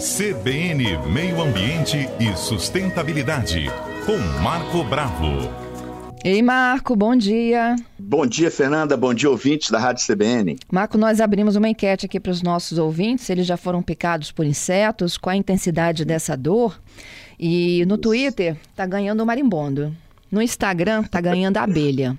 CBN Meio Ambiente e Sustentabilidade, com Marco Bravo. Ei, Marco, bom dia. Bom dia, Fernanda. Bom dia, ouvintes da Rádio CBN. Marco, nós abrimos uma enquete aqui para os nossos ouvintes, eles já foram picados por insetos, qual a intensidade dessa dor. E no Twitter tá ganhando o marimbondo. No Instagram tá ganhando a abelha.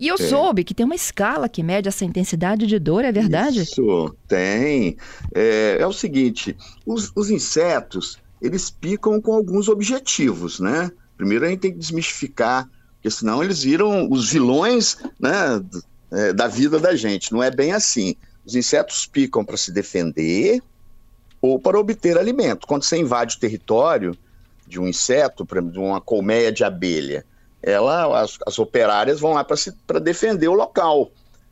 E eu é. soube que tem uma escala que mede essa intensidade de dor, é verdade? Isso, tem. É, é o seguinte, os, os, insetos, eles picam com alguns objetivos, né? Primeiro a gente tem que desmistificar, porque senão eles viram os vilões né, é, da vida da gente. Não é bem assim. Os insetos picam para se defender ou para obter alimento. Quando você invade o território de um inseto, por exemplo, de uma colmeia de abelha, ela, as, as operárias vão lá para defender o local.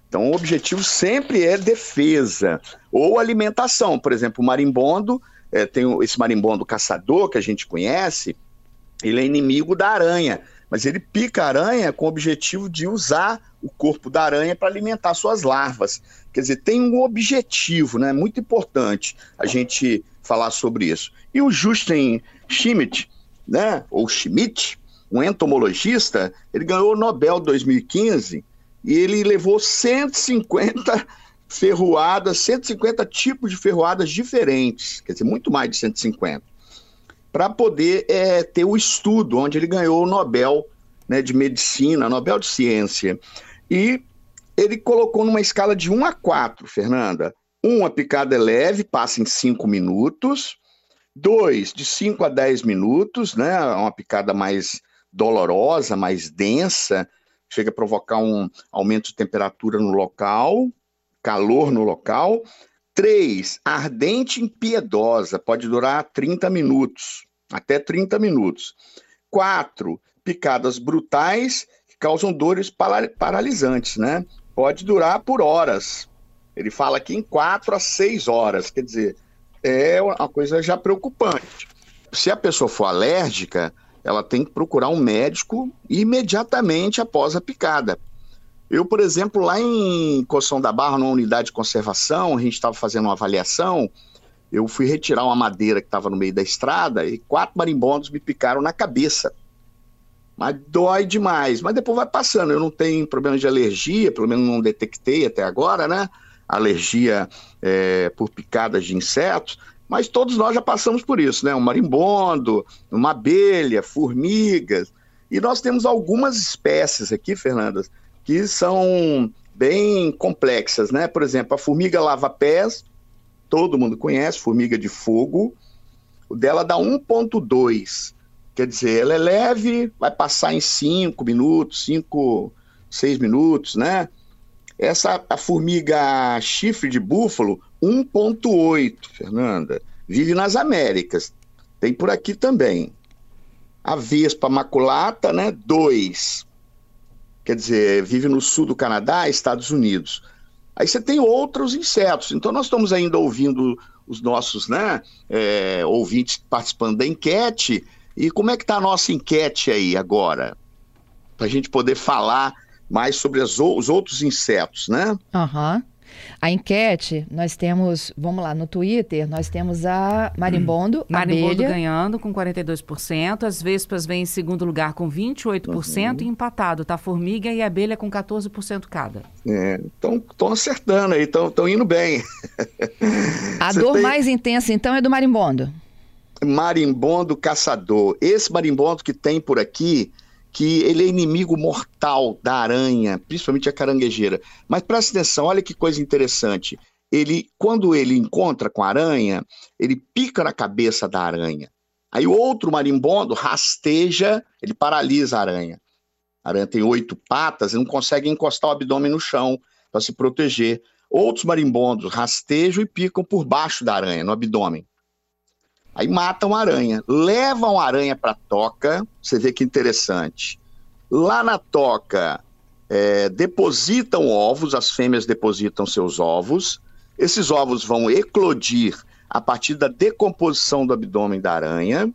Então, o objetivo sempre é defesa ou alimentação. Por exemplo, o marimbondo, é, tem esse marimbondo caçador que a gente conhece, ele é inimigo da aranha, mas ele pica a aranha com o objetivo de usar o corpo da aranha para alimentar suas larvas. Quer dizer, tem um objetivo, né? Muito importante a gente falar sobre isso. E o Justin Schmidt, né? Ou Schmidt, um entomologista, ele ganhou o Nobel 2015 e ele levou 150 ferroadas, 150 tipos de ferroadas diferentes, quer dizer, muito mais de 150, para poder é, ter o estudo onde ele ganhou o Nobel né, de Medicina, Nobel de Ciência. E ele colocou numa escala de 1 a 4, Fernanda. Uma picada é leve, passa em 5 minutos. Dois, de 5 a 10 minutos, né? Uma picada mais dolorosa, mais densa, chega a provocar um aumento de temperatura no local, calor no local. Três, ardente impiedosa, pode durar 30 minutos, até 30 minutos. Quatro, picadas brutais que causam dores paralisantes, né? Pode durar por horas. Ele fala aqui em quatro a seis horas, quer dizer, é uma coisa já preocupante. Se a pessoa for alérgica, ela tem que procurar um médico imediatamente após a picada. Eu, por exemplo, lá em Coção da Barra, numa unidade de conservação, a gente estava fazendo uma avaliação, eu fui retirar uma madeira que estava no meio da estrada e quatro marimbondos me picaram na cabeça. Mas dói demais. Mas depois vai passando. Eu não tenho problema de alergia, pelo menos não detectei até agora, né? Alergia é, por picadas de insetos. Mas todos nós já passamos por isso, né? Um marimbondo, uma abelha, formigas. E nós temos algumas espécies aqui, Fernanda, que são bem complexas, né? Por exemplo, a formiga lava-pés, todo mundo conhece, formiga de fogo. O dela dá 1,2. Quer dizer, ela é leve, vai passar em 5 minutos, 5, 6 minutos, né? Essa a formiga chifre de búfalo, 1,8, Fernanda. Vive nas Américas. Tem por aqui também. A vespa maculata, né? 2. Quer dizer, vive no sul do Canadá, Estados Unidos. Aí você tem outros insetos. Então, nós estamos ainda ouvindo os nossos né, é, ouvintes participando da enquete. E como é que está a nossa enquete aí agora? Para a gente poder falar mais sobre as, os outros insetos, né? Aham. Uhum. A enquete, nós temos, vamos lá, no Twitter, nós temos a Marimbondo, hum. Marimbondo abelha. ganhando com 42%, as Vespas vêm em segundo lugar com 28% uhum. e empatado, tá? Formiga e abelha com 14% cada. É, estão acertando aí, estão indo bem. A Você dor tem... mais intensa, então, é do marimbondo. Marimbondo caçador. Esse marimbondo que tem por aqui que ele é inimigo mortal da aranha, principalmente a caranguejeira. Mas presta atenção, olha que coisa interessante. Ele, quando ele encontra com a aranha, ele pica na cabeça da aranha. Aí o outro marimbondo rasteja, ele paralisa a aranha. A aranha tem oito patas e não consegue encostar o abdômen no chão para se proteger. Outros marimbondos rastejam e picam por baixo da aranha, no abdômen. Aí matam a aranha, levam a aranha para toca, você vê que interessante. Lá na toca, é, depositam ovos, as fêmeas depositam seus ovos, esses ovos vão eclodir a partir da decomposição do abdômen da aranha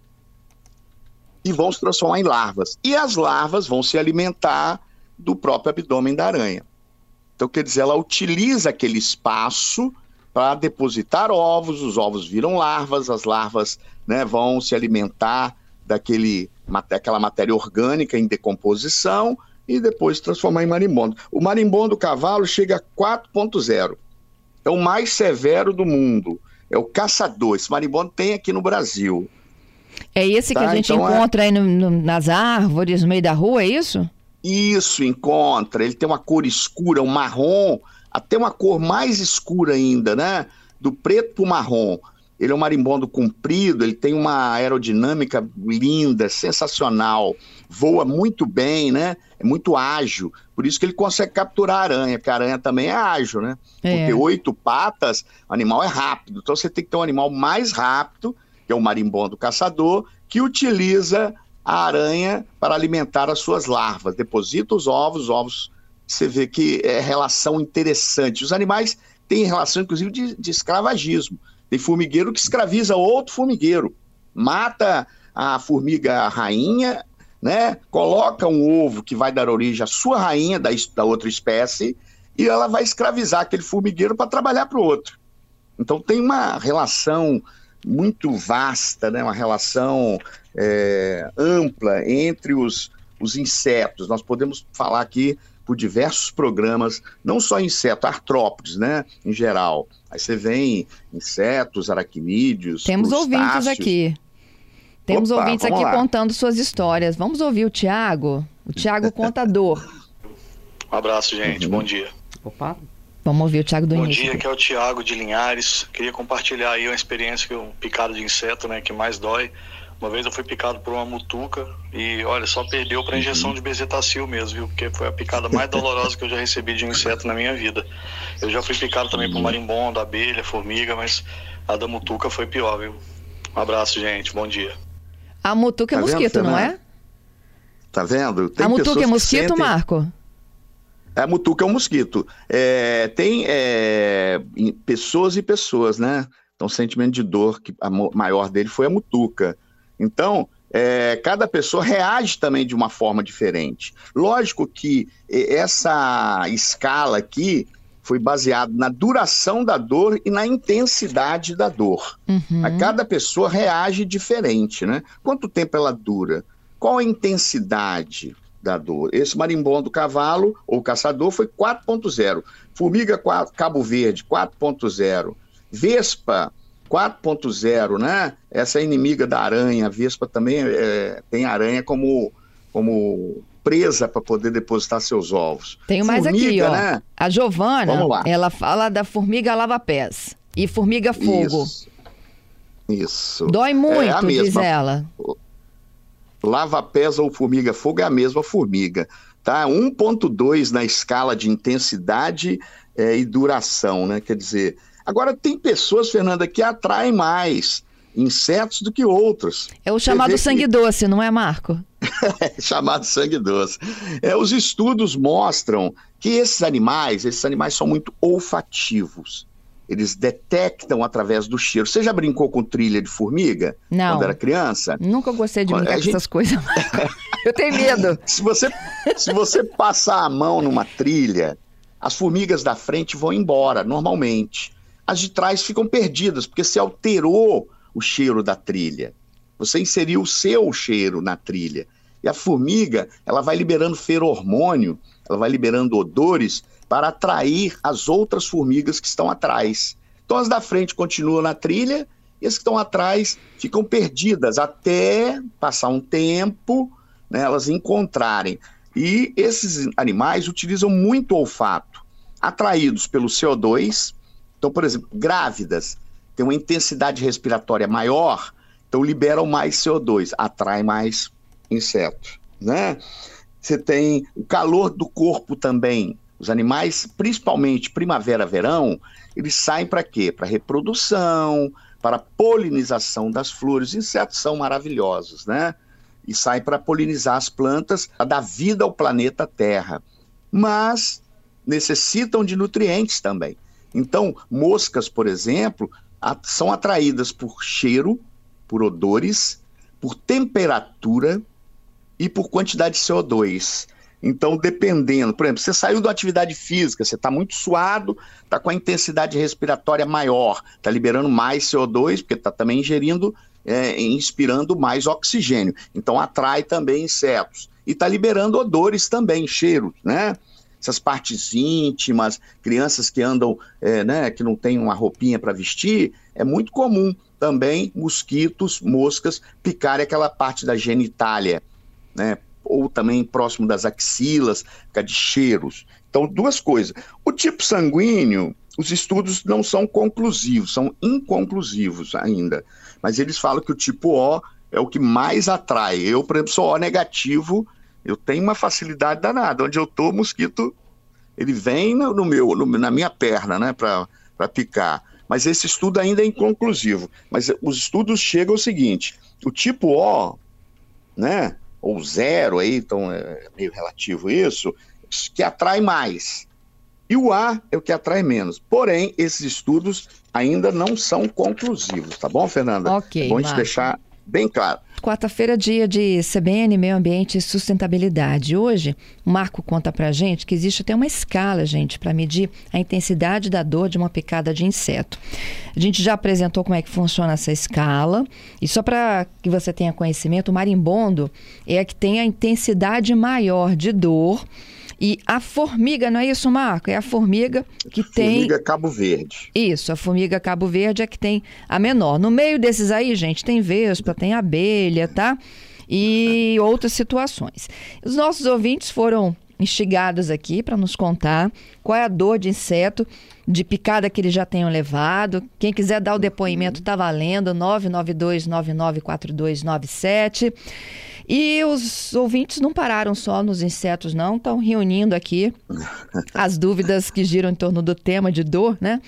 e vão se transformar em larvas. E as larvas vão se alimentar do próprio abdômen da aranha. Então, quer dizer, ela utiliza aquele espaço para depositar ovos, os ovos viram larvas, as larvas né, vão se alimentar daquele, daquela matéria orgânica em decomposição e depois transformar em marimbondo. O marimbondo cavalo chega a 4.0. É o mais severo do mundo. É o caçador. Esse marimbondo tem aqui no Brasil. É esse tá? que a gente então, é encontra é... aí no, no, nas árvores, no meio da rua, é isso? Isso, encontra. Ele tem uma cor escura, um marrom, até uma cor mais escura ainda, né? Do preto para o marrom. Ele é um marimbondo comprido, ele tem uma aerodinâmica linda, sensacional, voa muito bem, né? É muito ágil. Por isso que ele consegue capturar a aranha, porque a aranha também é ágil, né? É. Porque oito patas, o animal é rápido. Então você tem que ter um animal mais rápido, que é o marimbondo caçador, que utiliza a aranha para alimentar as suas larvas. Deposita os ovos, os ovos, você vê que é relação interessante. Os animais têm relação, inclusive, de, de escravagismo. Tem formigueiro que escraviza outro formigueiro, mata a formiga rainha, né? Coloca um ovo que vai dar origem à sua rainha da, da outra espécie e ela vai escravizar aquele formigueiro para trabalhar para o outro. Então tem uma relação muito vasta, né? Uma relação é, ampla entre os, os insetos. Nós podemos falar aqui por diversos programas, não só insetos, artrópodes, né, em geral. Aí você vem insetos, aracnídeos, Temos ouvintes aqui. Temos Opa, ouvintes aqui lá. contando suas histórias. Vamos ouvir o Tiago, o Tiago Contador. Um abraço, gente. Uhum. Bom dia. Opa. Vamos ouvir o Tiago do Bom início. dia, aqui é o Tiago de Linhares. Queria compartilhar aí uma experiência que um picado de inseto, né, que mais dói. Uma vez eu fui picado por uma mutuca e, olha, só perdeu para injeção uhum. de bezetacil mesmo, viu? Porque foi a picada mais dolorosa que eu já recebi de um inseto na minha vida. Eu já fui picado também por uhum. marimbondo, abelha, formiga, mas a da mutuca foi pior, viu? Um abraço, gente. Bom dia. A mutuca é tá mosquito, vendo, não é? Tá vendo? Tem a mutuca é mosquito, sentem... Marco? A mutuca é um mosquito. É, tem é, pessoas e pessoas, né? Então, o sentimento de dor que a maior dele foi a mutuca. Então, é, cada pessoa reage também de uma forma diferente. Lógico que essa escala aqui foi baseada na duração da dor e na intensidade da dor. Uhum. A cada pessoa reage diferente, né? Quanto tempo ela dura? Qual a intensidade da dor? Esse marimbondo cavalo ou caçador foi 4.0. Formiga Cabo Verde, 4.0. Vespa, 4.0, né? Essa é inimiga da aranha. A Vespa também é, tem aranha como, como presa para poder depositar seus ovos. Tenho mais aqui, ó. Né? A Giovana, ela fala da formiga lava-pés e formiga fogo. Isso. Isso. Dói é muito, é diz ela. Lava-pés ou formiga fogo é a mesma formiga. Tá? 1.2 na escala de intensidade é, e duração, né? Quer dizer, Agora, tem pessoas, Fernanda, que atraem mais insetos do que outros. É o chamado sangue que... doce, não é, Marco? chamado sangue doce. É, os estudos mostram que esses animais, esses animais são muito olfativos. Eles detectam através do cheiro. Você já brincou com trilha de formiga? Não. Quando era criança? Nunca gostei de brincar com essas coisas. Eu tenho medo. se, você, se você passar a mão numa trilha, as formigas da frente vão embora, normalmente as de trás ficam perdidas, porque você alterou o cheiro da trilha. Você inseriu o seu cheiro na trilha. E a formiga, ela vai liberando feromônio, ela vai liberando odores para atrair as outras formigas que estão atrás. Então as da frente continuam na trilha e as que estão atrás ficam perdidas até passar um tempo, né, elas encontrarem. E esses animais utilizam muito olfato, atraídos pelo CO2, então, por exemplo, grávidas têm uma intensidade respiratória maior, então liberam mais CO2, atrai mais insetos, né? Você tem o calor do corpo também. Os animais, principalmente primavera, verão, eles saem para quê? Para reprodução, para polinização das flores. Os insetos são maravilhosos, né? E saem para polinizar as plantas, para dar vida ao planeta Terra. Mas necessitam de nutrientes também. Então, moscas, por exemplo, são atraídas por cheiro, por odores, por temperatura e por quantidade de CO2. Então, dependendo, por exemplo, você saiu da atividade física, você está muito suado, está com a intensidade respiratória maior, está liberando mais CO2, porque está também ingerindo, é, inspirando mais oxigênio. Então, atrai também insetos. E está liberando odores também, cheiros, né? Essas partes íntimas, crianças que andam, é, né, que não tem uma roupinha para vestir, é muito comum também mosquitos, moscas picarem aquela parte da genitália, né? ou também próximo das axilas, fica de cheiros. Então, duas coisas. O tipo sanguíneo, os estudos não são conclusivos, são inconclusivos ainda. Mas eles falam que o tipo O é o que mais atrai. Eu, por exemplo, sou O negativo, eu tenho uma facilidade danada. Onde eu tô, o mosquito, ele vem no, meu, no, na minha perna, né, para picar. Mas esse estudo ainda é inconclusivo. Mas os estudos chegam ao seguinte: o tipo O, né, ou zero aí, então é meio relativo isso, que atrai mais. E o A é o que atrai menos. Porém, esses estudos ainda não são conclusivos, tá bom, Fernanda? Ok. É bom te deixar bem claro. Quarta-feira, dia de CBN, Meio Ambiente e Sustentabilidade. Hoje, o Marco conta pra gente que existe até uma escala, gente, para medir a intensidade da dor de uma picada de inseto. A gente já apresentou como é que funciona essa escala. E só para que você tenha conhecimento, o marimbondo é a que tem a intensidade maior de dor e a formiga, não é isso, Marco? É a formiga que formiga tem. Formiga Cabo Verde. Isso, a formiga Cabo Verde é que tem a menor. No meio desses aí, gente, tem vespa, tem abelha, tá? E outras situações. Os nossos ouvintes foram instigados aqui para nos contar qual é a dor de inseto, de picada que eles já tenham levado. Quem quiser dar o depoimento está valendo, 992 994297. E os ouvintes não pararam só nos insetos, não, estão reunindo aqui as dúvidas que giram em torno do tema de dor, né?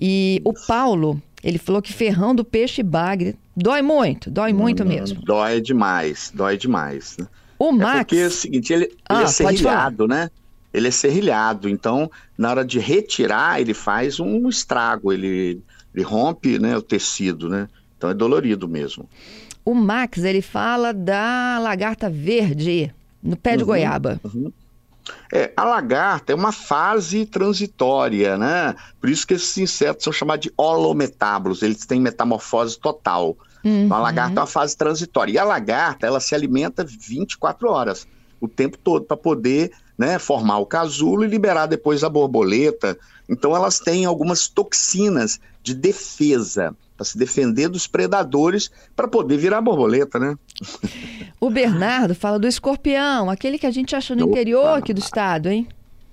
E o Paulo, ele falou que ferrão do peixe bagre dói muito, dói muito hum, mesmo. Dói demais, dói demais. Né? O Max. É porque é o seguinte, ele, ah, ele é serrilhado, né? Ele é serrilhado, então na hora de retirar, ele faz um estrago, ele, ele rompe né, o tecido, né? Então é dolorido mesmo. O Max, ele fala da lagarta verde no pé de uhum, goiaba. Uhum. É, a lagarta é uma fase transitória, né? Por isso que esses insetos são chamados de holometábulos, eles têm metamorfose total. Uhum. Então, a lagarta é uma fase transitória. E a lagarta, ela se alimenta 24 horas, o tempo todo, para poder né, formar o casulo e liberar depois a borboleta. Então, elas têm algumas toxinas de defesa para se defender dos predadores para poder virar borboleta, né? O Bernardo fala do escorpião, aquele que a gente acha no interior aqui do estado, hein?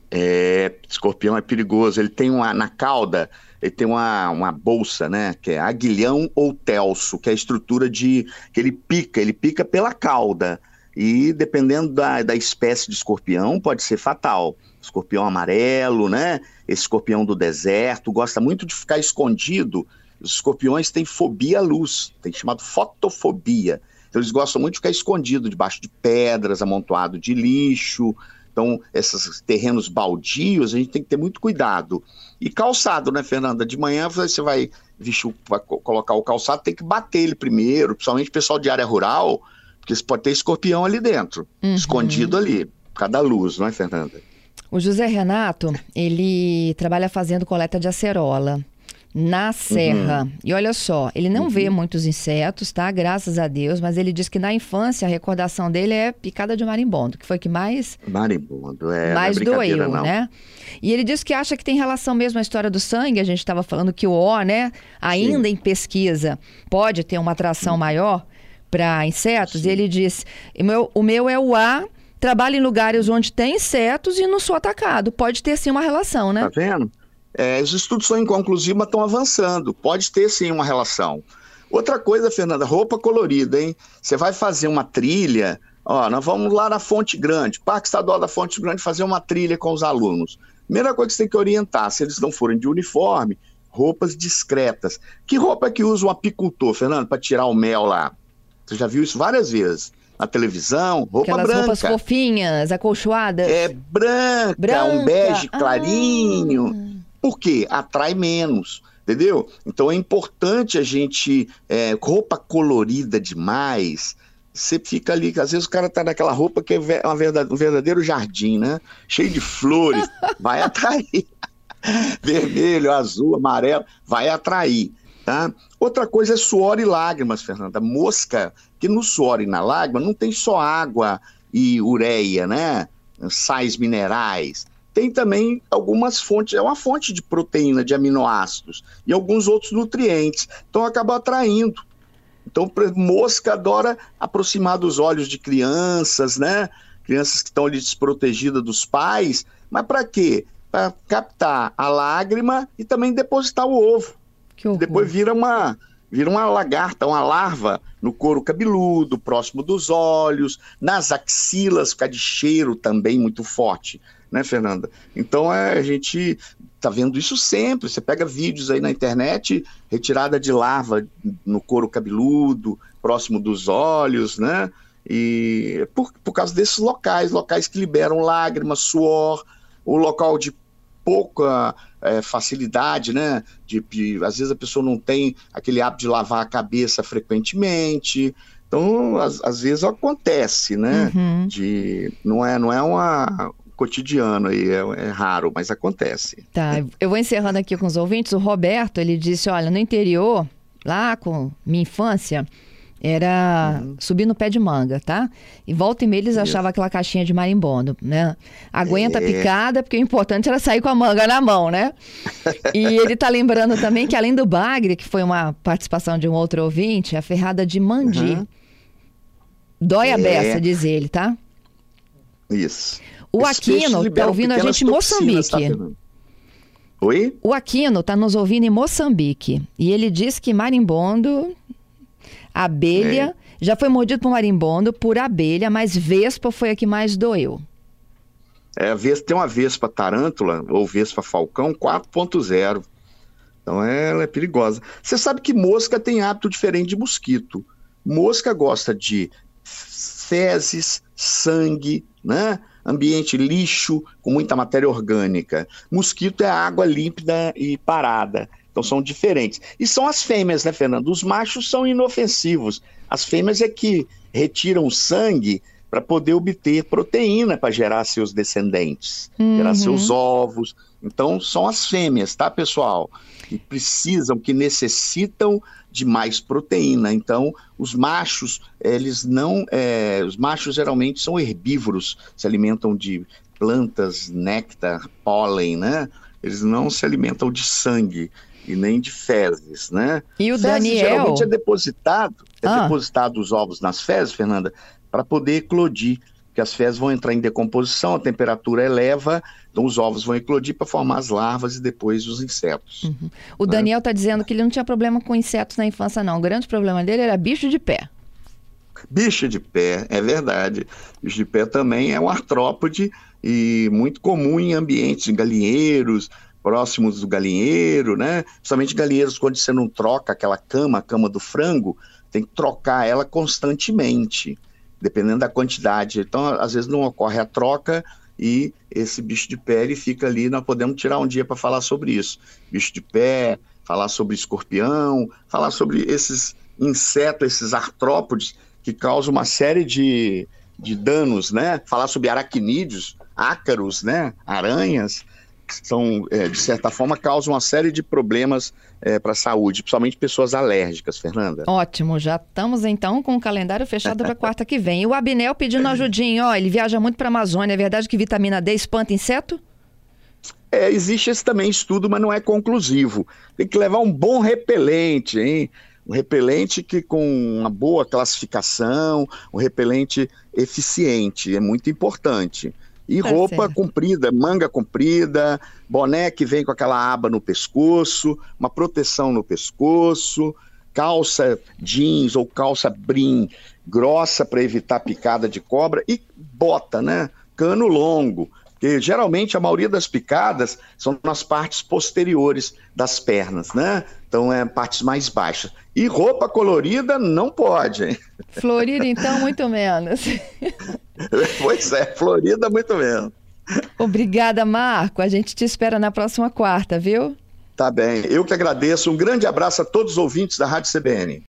É, escorpião é perigoso. Ele tem uma na cauda, ele tem uma, uma bolsa, né? Que é aguilhão ou telso, que é a estrutura de que ele pica, ele pica pela cauda. E dependendo da, da espécie de escorpião, pode ser fatal. Escorpião amarelo, né? Esse escorpião do deserto gosta muito de ficar escondido os escorpiões têm fobia à luz, tem chamado fotofobia. Então eles gostam muito de ficar escondido debaixo de pedras, amontoado de lixo. Então, esses terrenos baldios, a gente tem que ter muito cuidado. E calçado, né, Fernanda? De manhã você vai, vestir, vai colocar o calçado, tem que bater ele primeiro, principalmente o pessoal de área rural, porque pode ter escorpião ali dentro, uhum. escondido ali, por causa da luz, não é, Fernanda? O José Renato, ele trabalha fazendo coleta de acerola na serra. Uhum. E olha só, ele não uhum. vê muitos insetos, tá? Graças a Deus, mas ele diz que na infância a recordação dele é picada de marimbondo, que foi que mais marimbondo, é, mais é doeu, não. né? E ele diz que acha que tem relação mesmo a história do sangue, a gente estava falando que o O, né, ainda Sim. em pesquisa, pode ter uma atração uhum. maior para insetos, Sim. e ele diz: o meu, o meu é o A trabalho em lugares onde tem insetos e não sou atacado. Pode ter sim uma relação, né? Tá vendo? É, os estudos são inconclusivos, mas estão avançando. Pode ter sim uma relação. Outra coisa, Fernanda, roupa colorida, hein? Você vai fazer uma trilha, ó, nós vamos lá na Fonte Grande, Parque Estadual da Fonte Grande, fazer uma trilha com os alunos. Primeira coisa que você tem que orientar, se eles não forem de uniforme, roupas discretas. Que roupa é que usa um apicultor, Fernando, para tirar o mel lá? Você já viu isso várias vezes na televisão, roupa Aquelas branca. roupas fofinhas, acolchoadas. É branca, branca. um bege clarinho. Ah. Por quê? Atrai menos. Entendeu? Então é importante a gente. É, roupa colorida demais. você fica ali, às vezes o cara tá naquela roupa que é uma verdade, um verdadeiro jardim, né? Cheio de flores, vai atrair. Vermelho, azul, amarelo, vai atrair. Tá? Outra coisa é suor e lágrimas, Fernanda. Mosca, que no suor e na lágrima não tem só água e ureia, né? Sais minerais. Tem também algumas fontes, é uma fonte de proteína, de aminoácidos e alguns outros nutrientes. Então acaba atraindo. Então, mosca adora aproximar dos olhos de crianças, né? Crianças que estão ali desprotegidas dos pais. Mas para quê? Para captar a lágrima e também depositar o ovo. Depois vira uma, vira uma lagarta, uma larva no couro cabeludo, próximo dos olhos, nas axilas, fica de cheiro também muito forte, né, Fernanda? Então é, a gente tá vendo isso sempre. Você pega vídeos aí na internet, retirada de larva no couro cabeludo, próximo dos olhos, né? E por, por causa desses locais, locais que liberam lágrimas, suor, o local de pouca é, facilidade, né? De, de, às vezes a pessoa não tem aquele hábito de lavar a cabeça frequentemente. Então, às, às vezes acontece, né? Uhum. De, não é, não é uma, cotidiano aí, é, é, raro, mas acontece. Tá, eu vou encerrando aqui com os ouvintes. O Roberto, ele disse, olha, no interior, lá com minha infância, era uhum. subir no pé de manga, tá? E volta e meia eles achavam aquela caixinha de marimbondo, né? Aguenta é. picada, porque o importante era sair com a manga na mão, né? e ele tá lembrando também que além do bagre, que foi uma participação de um outro ouvinte, a ferrada de mandi. Uhum. Dói a é. beça, diz ele, tá? Isso. O Aquino tá ouvindo a gente em Moçambique. Tá, Oi? O Aquino tá nos ouvindo em Moçambique. E ele diz que marimbondo, abelha, é. já foi mordido por marimbondo, por abelha, mas vespa foi a que mais doeu. É, tem uma vespa tarântula, ou vespa falcão, 4.0. Então ela é perigosa. Você sabe que mosca tem hábito diferente de mosquito. Mosca gosta de fezes, sangue, né? Ambiente lixo com muita matéria orgânica. Mosquito é água límpida e parada. Então são diferentes. E são as fêmeas, né, Fernando? Os machos são inofensivos. As fêmeas é que retiram sangue para poder obter proteína para gerar seus descendentes, uhum. gerar seus ovos. Então são as fêmeas, tá, pessoal? Que precisam, que necessitam de mais proteína. Então, os machos, eles não. É, os machos geralmente são herbívoros, se alimentam de plantas, néctar, pólen, né? Eles não se alimentam de sangue e nem de fezes, né? E o fezes, Daniel. Geralmente é depositado, é ah. depositado os ovos nas fezes, Fernanda, para poder eclodir que as fezes vão entrar em decomposição, a temperatura eleva, então os ovos vão eclodir para formar as larvas e depois os insetos. Uhum. O né? Daniel está dizendo que ele não tinha problema com insetos na infância, não. O grande problema dele era bicho de pé. Bicho de pé, é verdade. Bicho de pé também é um artrópode e muito comum em ambientes galinheiros, próximos do galinheiro, né? Principalmente galinheiros quando você não troca aquela cama, a cama do frango, tem que trocar ela constantemente dependendo da quantidade. Então, às vezes não ocorre a troca e esse bicho de pé ele fica ali. Nós podemos tirar um dia para falar sobre isso. Bicho de pé, falar sobre escorpião, falar sobre esses insetos, esses artrópodes que causam uma série de, de danos, né? Falar sobre aracnídeos, ácaros, né? Aranhas são, é, de certa forma, causam uma série de problemas é, para a saúde, principalmente pessoas alérgicas, Fernanda. Ótimo, já estamos então com o calendário fechado para quarta que vem. E o Abnel pedindo ajudinha, ó, ele viaja muito para a Amazônia, é verdade que vitamina D espanta inseto? É, existe esse também estudo, mas não é conclusivo. Tem que levar um bom repelente, hein? Um repelente que com uma boa classificação, um repelente eficiente, é muito importante. E tá roupa certo. comprida, manga comprida, boné que vem com aquela aba no pescoço, uma proteção no pescoço, calça jeans ou calça brim grossa para evitar picada de cobra e bota, né? Cano longo, porque geralmente a maioria das picadas são nas partes posteriores das pernas, né? Então é partes mais baixas. E roupa colorida não pode. Hein? Florida, então, muito menos. pois é, Florida, muito menos. Obrigada, Marco. A gente te espera na próxima quarta, viu? Tá bem. Eu que agradeço. Um grande abraço a todos os ouvintes da Rádio CBN.